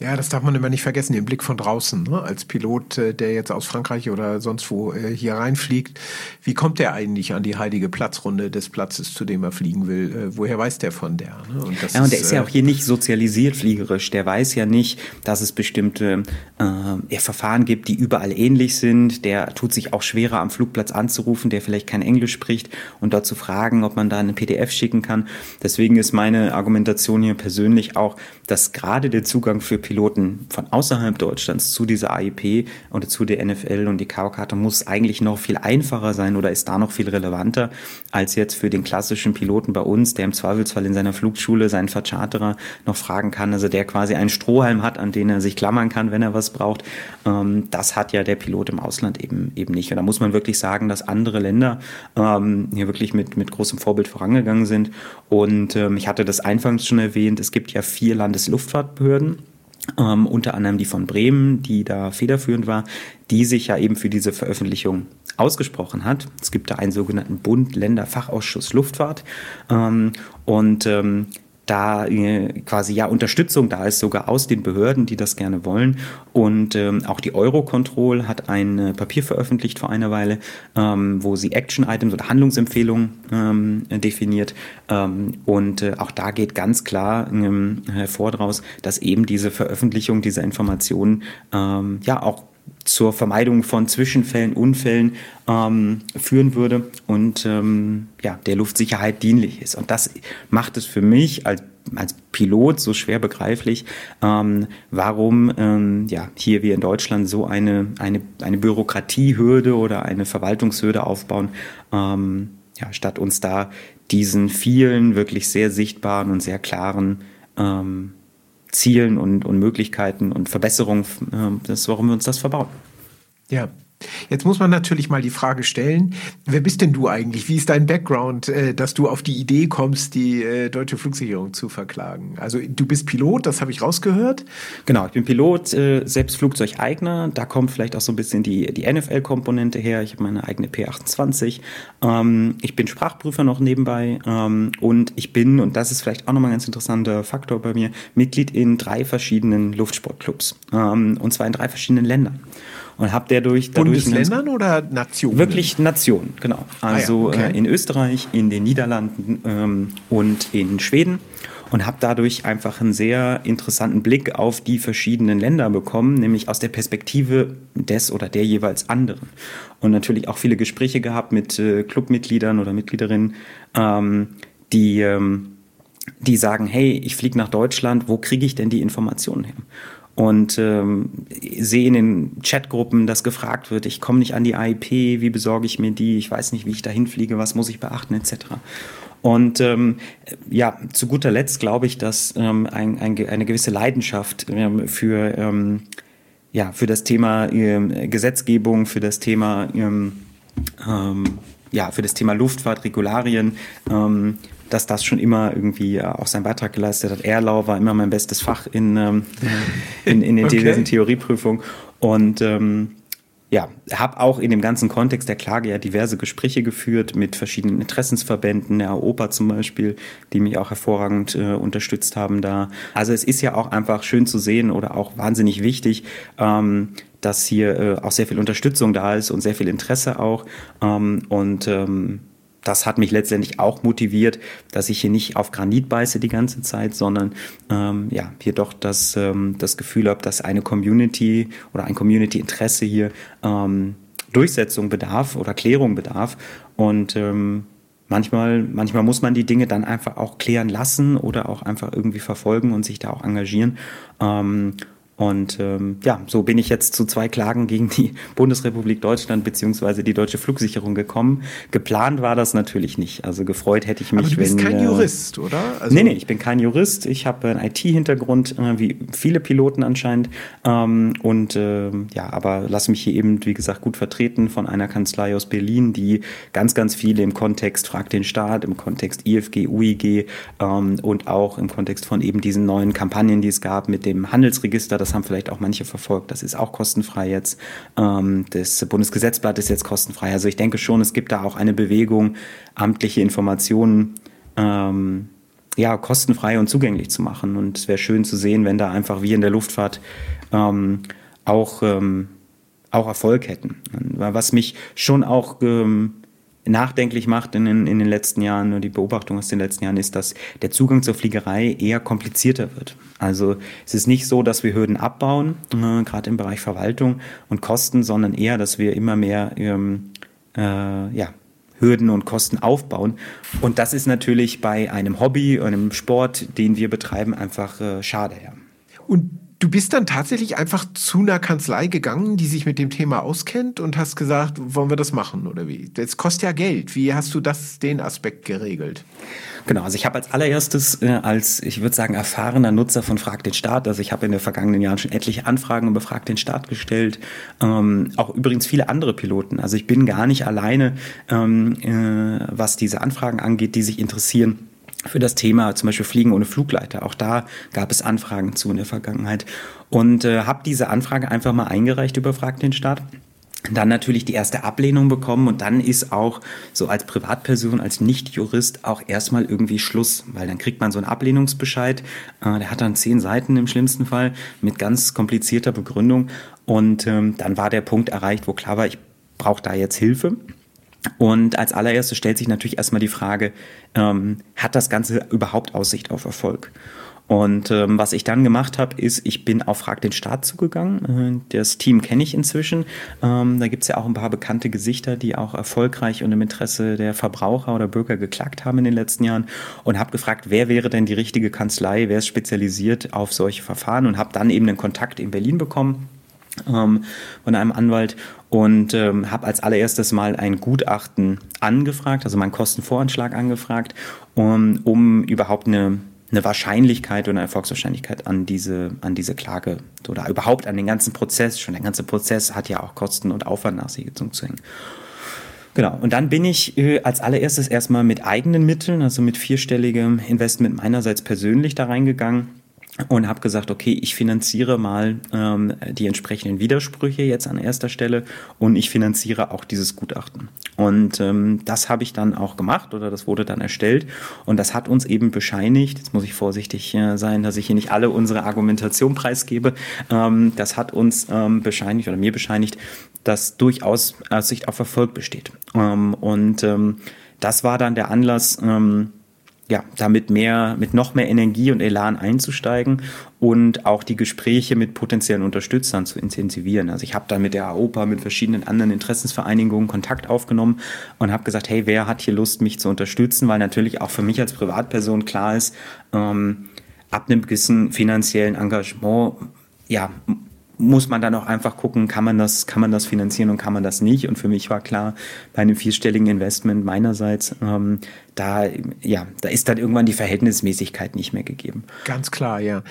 A: Ja, das darf man immer nicht vergessen, den Blick von draußen. Ne? Als Pilot, äh, der jetzt aus Frankreich oder sonst wo äh, hier reinfliegt, wie kommt der eigentlich an die heilige Platzrunde des Platzes, zu dem er fliegen will? Äh, woher weiß der von der?
B: Ne? Und ja, und der ist, ist ja auch hier nicht sozialisiert fliegerisch. Der weiß ja nicht, dass es bestimmte äh, Verfahren gibt, die überall ähnlich sind. Der tut sich auch schwerer, am Flugplatz anzurufen, der vielleicht kein Englisch spricht und dort zu fragen, ob man da eine PDF schicken kann. Deswegen ist meine Argumentation hier persönlich auch, dass gerade der Zugang für Piloten von außerhalb Deutschlands zu dieser AIP oder zu der NFL und die KO-Karte muss eigentlich noch viel einfacher sein oder ist da noch viel relevanter als jetzt für den klassischen Piloten bei uns, der im Zweifelsfall in seiner Flugschule seinen Vercharterer noch fragen kann, also der quasi einen Strohhalm hat, an den er sich klammern kann, wenn er was braucht. Ähm, das hat ja der Pilot im Ausland eben, eben nicht. Und da muss man wirklich sagen, dass andere Länder ähm, hier wirklich mit, mit großem Vorbild vorangegangen sind. Und ähm, ich hatte das anfangs schon erwähnt, es gibt ja vier Landesluftfahrtbehörden ähm, unter anderem die von Bremen, die da federführend war, die sich ja eben für diese Veröffentlichung ausgesprochen hat. Es gibt da einen sogenannten Bund-Länder-Fachausschuss Luftfahrt ähm, und ähm, da äh, quasi ja Unterstützung da ist, sogar aus den Behörden, die das gerne wollen. Und ähm, auch die Eurocontrol hat ein äh, Papier veröffentlicht vor einer Weile, ähm, wo sie Action-Items oder Handlungsempfehlungen ähm, definiert. Ähm, und äh, auch da geht ganz klar ähm, hervor daraus, dass eben diese Veröffentlichung dieser Informationen ähm, ja auch zur Vermeidung von Zwischenfällen, Unfällen ähm, führen würde und ähm, ja, der Luftsicherheit dienlich ist. Und das macht es für mich als, als Pilot so schwer begreiflich, ähm, warum ähm, ja, hier wir in Deutschland so eine, eine, eine Bürokratiehürde oder eine Verwaltungshürde aufbauen, ähm, ja, statt uns da diesen vielen wirklich sehr sichtbaren und sehr klaren ähm, Zielen und, und Möglichkeiten und Verbesserungen, äh, das, warum wir uns das verbauen.
A: Ja, Jetzt muss man natürlich mal die Frage stellen, wer bist denn du eigentlich? Wie ist dein Background, äh, dass du auf die Idee kommst, die äh, deutsche Flugsicherung zu verklagen? Also du bist Pilot, das habe ich rausgehört.
B: Genau, ich bin Pilot, äh, selbst Flugzeugeigner. Da kommt vielleicht auch so ein bisschen die, die NFL-Komponente her. Ich habe meine eigene P28. Ähm, ich bin Sprachprüfer noch nebenbei ähm, und ich bin, und das ist vielleicht auch nochmal ein ganz interessanter Faktor bei mir, Mitglied in drei verschiedenen Luftsportclubs. Ähm, und zwar in drei verschiedenen Ländern und habe dadurch,
A: dadurch Bundesländern oder Nationen?
B: Wirklich Nationen, genau. Also ah ja, okay. äh, in Österreich, in den Niederlanden ähm, und in Schweden und habe dadurch einfach einen sehr interessanten Blick auf die verschiedenen Länder bekommen, nämlich aus der Perspektive des oder der jeweils anderen. Und natürlich auch viele Gespräche gehabt mit äh, Clubmitgliedern oder Mitgliederinnen, ähm, die, ähm, die sagen, hey, ich fliege nach Deutschland, wo kriege ich denn die Informationen her? Und ähm, sehe in den Chatgruppen, dass gefragt wird, ich komme nicht an die IP, wie besorge ich mir die, ich weiß nicht, wie ich da hinfliege, was muss ich beachten, etc. Und ähm, ja, zu guter Letzt glaube ich, dass ähm, ein, ein, eine gewisse Leidenschaft ähm, für, ähm, ja, für das Thema ähm, Gesetzgebung, für das Thema ähm, ähm, ja, für das Thema Luftfahrt, Regularien, ähm, dass das schon immer irgendwie äh, auch seinen Beitrag geleistet hat. Erlau war immer mein bestes Fach in, ähm, in, in den okay. Theorieprüfungen. Und ähm, ja, habe auch in dem ganzen Kontext der Klage ja diverse Gespräche geführt mit verschiedenen Interessensverbänden, der AOPA zum Beispiel, die mich auch hervorragend äh, unterstützt haben da. Also es ist ja auch einfach schön zu sehen oder auch wahnsinnig wichtig, ähm, dass hier äh, auch sehr viel Unterstützung da ist und sehr viel Interesse auch. Ähm, und ähm, das hat mich letztendlich auch motiviert, dass ich hier nicht auf Granit beiße die ganze Zeit, sondern ähm, ja, hier doch das, ähm, das Gefühl habe, dass eine Community oder ein Community-Interesse hier ähm, Durchsetzung bedarf oder Klärung bedarf. Und ähm, manchmal, manchmal muss man die Dinge dann einfach auch klären lassen oder auch einfach irgendwie verfolgen und sich da auch engagieren. Ähm, und ähm, ja, so bin ich jetzt zu zwei Klagen gegen die Bundesrepublik Deutschland beziehungsweise die deutsche Flugsicherung gekommen. Geplant war das natürlich nicht. Also gefreut hätte ich mich,
A: Aber du bist
B: wenn.
A: kein äh, Jurist, oder?
B: Also nee, nee, ich bin kein Jurist. Ich habe einen IT-Hintergrund, äh, wie viele Piloten anscheinend. Ähm, und äh, ja, aber lass mich hier eben, wie gesagt, gut vertreten von einer Kanzlei aus Berlin, die ganz, ganz viele im Kontext Frag den Staat, im Kontext IFG, UIG ähm, und auch im Kontext von eben diesen neuen Kampagnen, die es gab mit dem Handelsregister das haben vielleicht auch manche verfolgt. Das ist auch kostenfrei jetzt. Ähm, das Bundesgesetzblatt ist jetzt kostenfrei. Also ich denke schon, es gibt da auch eine Bewegung, amtliche Informationen ähm, ja, kostenfrei und zugänglich zu machen. Und es wäre schön zu sehen, wenn da einfach wie in der Luftfahrt ähm, auch, ähm, auch Erfolg hätten. Was mich schon auch ähm, nachdenklich macht in den, in den letzten Jahren, nur die Beobachtung aus den letzten Jahren ist, dass der Zugang zur Fliegerei eher komplizierter wird. Also es ist nicht so, dass wir Hürden abbauen, äh, gerade im Bereich Verwaltung und Kosten, sondern eher, dass wir immer mehr ähm, äh, ja, Hürden und Kosten aufbauen. Und das ist natürlich bei einem Hobby, einem Sport, den wir betreiben, einfach äh, schade. Ja.
A: Und Du bist dann tatsächlich einfach zu einer Kanzlei gegangen, die sich mit dem Thema auskennt und hast gesagt, wollen wir das machen oder wie? Das kostet ja Geld. Wie hast du das, den Aspekt geregelt?
B: Genau, also ich habe als allererstes äh, als, ich würde sagen, erfahrener Nutzer von Frag den Staat, also ich habe in den vergangenen Jahren schon etliche Anfragen über Frag den Staat gestellt, ähm, auch übrigens viele andere Piloten. Also ich bin gar nicht alleine, ähm, äh, was diese Anfragen angeht, die sich interessieren für das Thema zum Beispiel Fliegen ohne Flugleiter. Auch da gab es Anfragen zu in der Vergangenheit. Und äh, habe diese Anfrage einfach mal eingereicht über Frag den Staat dann natürlich die erste Ablehnung bekommen und dann ist auch so als Privatperson, als Nicht-Jurist auch erstmal irgendwie Schluss, weil dann kriegt man so einen Ablehnungsbescheid, äh, der hat dann zehn Seiten im schlimmsten Fall mit ganz komplizierter Begründung und ähm, dann war der Punkt erreicht, wo klar war, ich brauche da jetzt Hilfe und als allererstes stellt sich natürlich erstmal die Frage, ähm, hat das Ganze überhaupt Aussicht auf Erfolg? Und ähm, was ich dann gemacht habe, ist, ich bin auf Frag den Staat zugegangen. Äh, das Team kenne ich inzwischen. Ähm, da gibt's ja auch ein paar bekannte Gesichter, die auch erfolgreich und im Interesse der Verbraucher oder Bürger geklagt haben in den letzten Jahren. Und habe gefragt, wer wäre denn die richtige Kanzlei, wer ist spezialisiert auf solche Verfahren und habe dann eben einen Kontakt in Berlin bekommen ähm, von einem Anwalt und ähm, habe als allererstes mal ein Gutachten angefragt, also meinen Kostenvoranschlag angefragt, um, um überhaupt eine eine Wahrscheinlichkeit oder eine Erfolgswahrscheinlichkeit an diese, an diese Klage oder überhaupt an den ganzen Prozess. Schon der ganze Prozess hat ja auch Kosten und Aufwand nach sich gezogen zu hängen. Genau. Und dann bin ich äh, als allererstes erstmal mit eigenen Mitteln, also mit vierstelligem Investment meinerseits persönlich da reingegangen und habe gesagt, okay, ich finanziere mal ähm, die entsprechenden Widersprüche jetzt an erster Stelle und ich finanziere auch dieses Gutachten. Und ähm, das habe ich dann auch gemacht oder das wurde dann erstellt und das hat uns eben bescheinigt, jetzt muss ich vorsichtig äh, sein, dass ich hier nicht alle unsere Argumentation preisgebe, ähm, das hat uns ähm, bescheinigt oder mir bescheinigt, dass durchaus Aussicht auf Erfolg besteht. Ähm, und ähm, das war dann der Anlass, ähm, ja, damit mehr, mit noch mehr Energie und Elan einzusteigen und auch die Gespräche mit potenziellen Unterstützern zu intensivieren. Also ich habe dann mit der AOPA, mit verschiedenen anderen Interessensvereinigungen Kontakt aufgenommen und habe gesagt, hey, wer hat hier Lust, mich zu unterstützen? Weil natürlich auch für mich als Privatperson klar ist, ähm, ab einem gewissen finanziellen Engagement, ja, muss man dann auch einfach gucken, kann man das, kann man das finanzieren und kann man das nicht. Und für mich war klar, bei einem vierstelligen Investment meinerseits, ähm, da, ja, da ist dann irgendwann die Verhältnismäßigkeit nicht mehr gegeben.
A: Ganz klar, ja.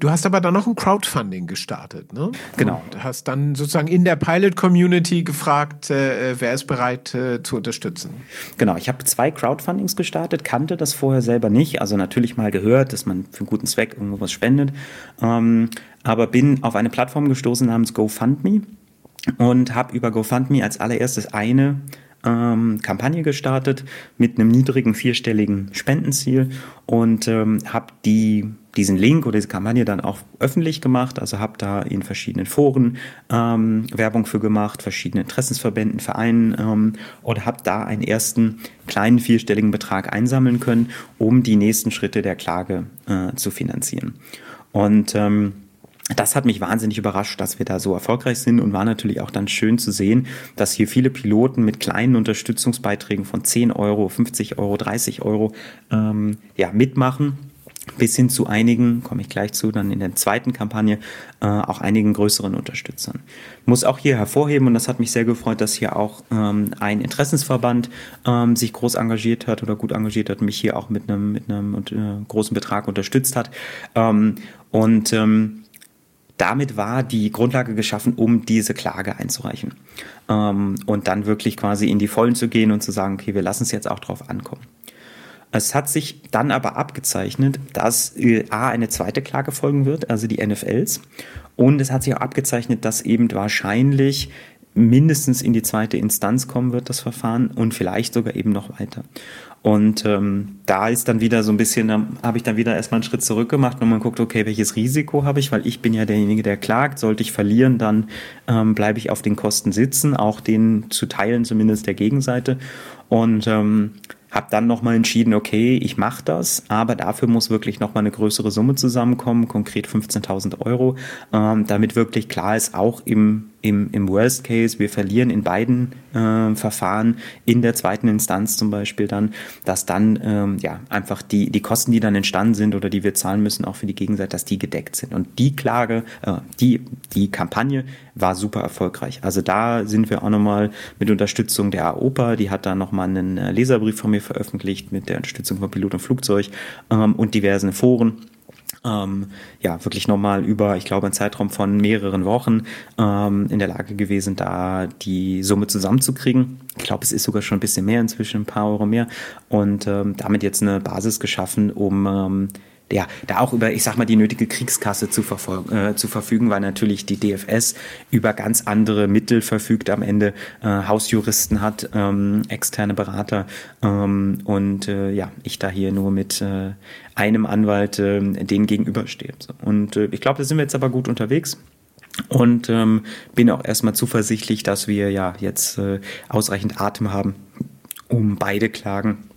A: Du hast aber dann noch ein Crowdfunding gestartet, ne?
B: Genau.
A: Du hast dann sozusagen in der Pilot-Community gefragt, äh, wer ist bereit äh, zu unterstützen.
B: Genau, ich habe zwei Crowdfundings gestartet, kannte das vorher selber nicht, also natürlich mal gehört, dass man für einen guten Zweck irgendwo was spendet, ähm, aber bin auf eine Plattform gestoßen namens GoFundMe und habe über GoFundMe als allererstes eine ähm, Kampagne gestartet mit einem niedrigen vierstelligen Spendenziel und ähm, habe die diesen Link oder diese Kampagne dann auch öffentlich gemacht. Also habe da in verschiedenen Foren ähm, Werbung für gemacht, verschiedene Interessensverbänden, Vereinen ähm, und habe da einen ersten kleinen vierstelligen Betrag einsammeln können, um die nächsten Schritte der Klage äh, zu finanzieren. Und ähm, das hat mich wahnsinnig überrascht, dass wir da so erfolgreich sind und war natürlich auch dann schön zu sehen, dass hier viele Piloten mit kleinen Unterstützungsbeiträgen von 10 Euro, 50 Euro, 30 Euro ähm, ja, mitmachen bis hin zu einigen, komme ich gleich zu, dann in der zweiten Kampagne, äh, auch einigen größeren Unterstützern. Muss auch hier hervorheben, und das hat mich sehr gefreut, dass hier auch ähm, ein Interessensverband ähm, sich groß engagiert hat oder gut engagiert hat, mich hier auch mit einem, mit einem äh, großen Betrag unterstützt hat. Ähm, und ähm, damit war die Grundlage geschaffen, um diese Klage einzureichen. Ähm, und dann wirklich quasi in die Vollen zu gehen und zu sagen, okay, wir lassen es jetzt auch drauf ankommen. Es hat sich dann aber abgezeichnet, dass äh, A eine zweite Klage folgen wird, also die NFLs. Und es hat sich auch abgezeichnet, dass eben wahrscheinlich mindestens in die zweite Instanz kommen wird, das Verfahren, und vielleicht sogar eben noch weiter. Und ähm, da ist dann wieder so ein bisschen, da habe ich dann wieder erstmal einen Schritt zurück gemacht und man guckt, okay, welches Risiko habe ich, weil ich bin ja derjenige, der klagt. Sollte ich verlieren, dann ähm, bleibe ich auf den Kosten sitzen, auch den zu teilen, zumindest der Gegenseite. Und ähm, habe dann nochmal entschieden, okay, ich mache das, aber dafür muss wirklich nochmal eine größere Summe zusammenkommen, konkret 15.000 Euro, ähm, damit wirklich klar ist, auch im im, im Worst Case, wir verlieren in beiden äh, Verfahren, in der zweiten Instanz zum Beispiel dann, dass dann ähm, ja einfach die, die Kosten, die dann entstanden sind oder die wir zahlen müssen, auch für die Gegenseite, dass die gedeckt sind. Und die Klage, äh, die, die Kampagne war super erfolgreich. Also da sind wir auch nochmal mit Unterstützung der AOPA, die hat da nochmal einen äh, Leserbrief von mir veröffentlicht mit der Unterstützung von Pilot und Flugzeug ähm, und diversen Foren ähm, ja, wirklich nochmal über, ich glaube, einen Zeitraum von mehreren Wochen ähm, in der Lage gewesen, da die Summe zusammenzukriegen. Ich glaube, es ist sogar schon ein bisschen mehr inzwischen, ein paar Euro mehr. Und ähm, damit jetzt eine Basis geschaffen, um ähm, ja, da auch über, ich sag mal, die nötige Kriegskasse zu, äh, zu verfügen, weil natürlich die DFS über ganz andere Mittel verfügt am Ende, äh, Hausjuristen hat, ähm, externe Berater ähm, und äh, ja, ich da hier nur mit äh, einem Anwalt äh, denen gegenüberstehe. Und äh, ich glaube, da sind wir jetzt aber gut unterwegs. Und ähm, bin auch erstmal zuversichtlich, dass wir ja jetzt äh, ausreichend Atem haben, um beide Klagen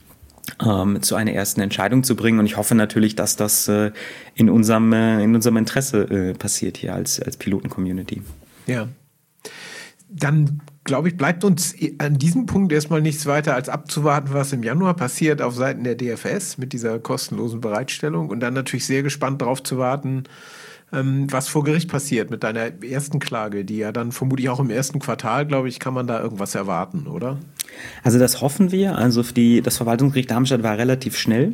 B: ähm, zu einer ersten Entscheidung zu bringen. Und ich hoffe natürlich, dass das äh, in, unserem, äh, in unserem Interesse äh, passiert hier als, als Piloten-Community.
A: Ja. Dann glaube ich, bleibt uns an diesem Punkt erstmal nichts weiter als abzuwarten, was im Januar passiert auf Seiten der DFS mit dieser kostenlosen Bereitstellung und dann natürlich sehr gespannt darauf zu warten, ähm, was vor Gericht passiert mit deiner ersten Klage, die ja dann vermutlich auch im ersten Quartal, glaube ich, kann man da irgendwas erwarten, oder?
B: Also das hoffen wir. Also die, das Verwaltungsgericht Darmstadt war relativ schnell.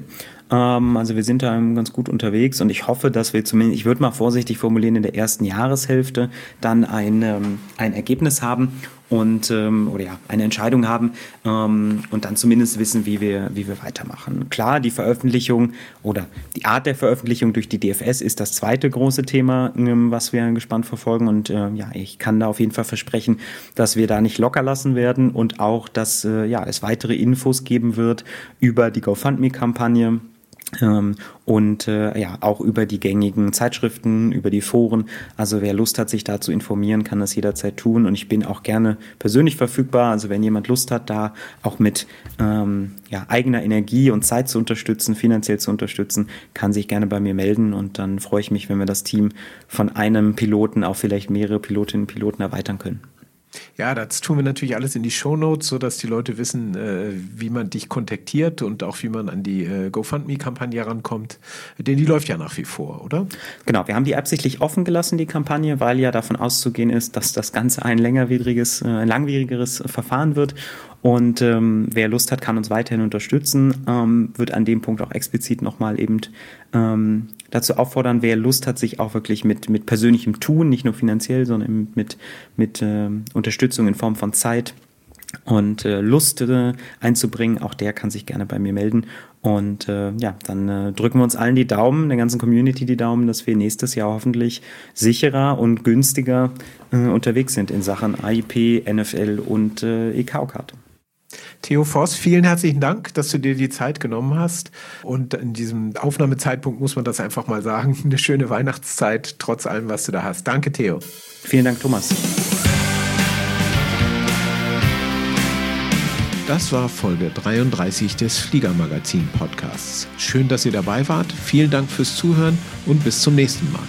B: Ähm, also wir sind da ganz gut unterwegs und ich hoffe, dass wir zumindest, ich würde mal vorsichtig formulieren, in der ersten Jahreshälfte dann ein, ähm, ein Ergebnis haben und ähm, oder ja eine Entscheidung haben ähm, und dann zumindest wissen, wie wir wie wir weitermachen. Klar, die Veröffentlichung oder die Art der Veröffentlichung durch die DFS ist das zweite große Thema, ähm, was wir gespannt verfolgen und äh, ja, ich kann da auf jeden Fall versprechen, dass wir da nicht locker lassen werden und auch, dass äh, ja es weitere Infos geben wird über die GoFundMe-Kampagne und äh, ja, auch über die gängigen Zeitschriften, über die Foren. Also wer Lust hat, sich da zu informieren, kann das jederzeit tun. Und ich bin auch gerne persönlich verfügbar. Also wenn jemand Lust hat, da auch mit ähm, ja, eigener Energie und Zeit zu unterstützen, finanziell zu unterstützen, kann sich gerne bei mir melden. Und dann freue ich mich, wenn wir das Team von einem Piloten auf vielleicht mehrere Pilotinnen und Piloten erweitern können.
A: Ja, das tun wir natürlich alles in die Shownotes, sodass die Leute wissen, äh, wie man dich kontaktiert und auch wie man an die äh, GoFundMe-Kampagne rankommt. Denn die läuft ja nach wie vor, oder?
B: Genau, wir haben die absichtlich offen gelassen, die Kampagne, weil ja davon auszugehen ist, dass das Ganze ein längerwidriges, äh, ein langwierigeres Verfahren wird. Und ähm, wer Lust hat, kann uns weiterhin unterstützen. Ähm, wird an dem Punkt auch explizit nochmal eben ähm, dazu auffordern, wer Lust hat, sich auch wirklich mit, mit persönlichem Tun, nicht nur finanziell, sondern mit, mit äh, Unterstützung in Form von Zeit und äh, Lust äh, einzubringen, auch der kann sich gerne bei mir melden. Und äh, ja, dann äh, drücken wir uns allen die Daumen, der ganzen Community die Daumen, dass wir nächstes Jahr hoffentlich sicherer und günstiger äh, unterwegs sind in Sachen AIP, NFL und äh, EK-Karte.
A: Theo Voss, vielen herzlichen Dank, dass du dir die Zeit genommen hast. Und in diesem Aufnahmezeitpunkt muss man das einfach mal sagen. Eine schöne Weihnachtszeit, trotz allem, was du da hast. Danke, Theo.
B: Vielen Dank, Thomas.
A: Das war Folge 33 des Fliegermagazin Podcasts. Schön, dass ihr dabei wart. Vielen Dank fürs Zuhören und bis zum nächsten Mal.